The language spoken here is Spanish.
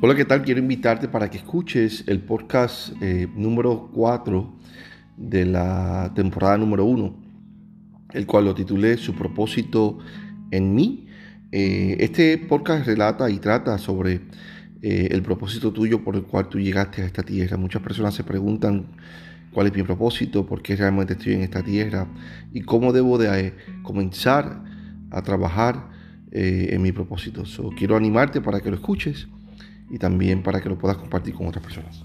Hola, ¿qué tal? Quiero invitarte para que escuches el podcast eh, número 4 de la temporada número 1, el cual lo titulé Su propósito en mí. Eh, este podcast relata y trata sobre eh, el propósito tuyo por el cual tú llegaste a esta tierra. Muchas personas se preguntan cuál es mi propósito, por qué realmente estoy en esta tierra y cómo debo de comenzar a trabajar en mi propósito. quiero animarte para que lo escuches y también para que lo puedas compartir con otras personas.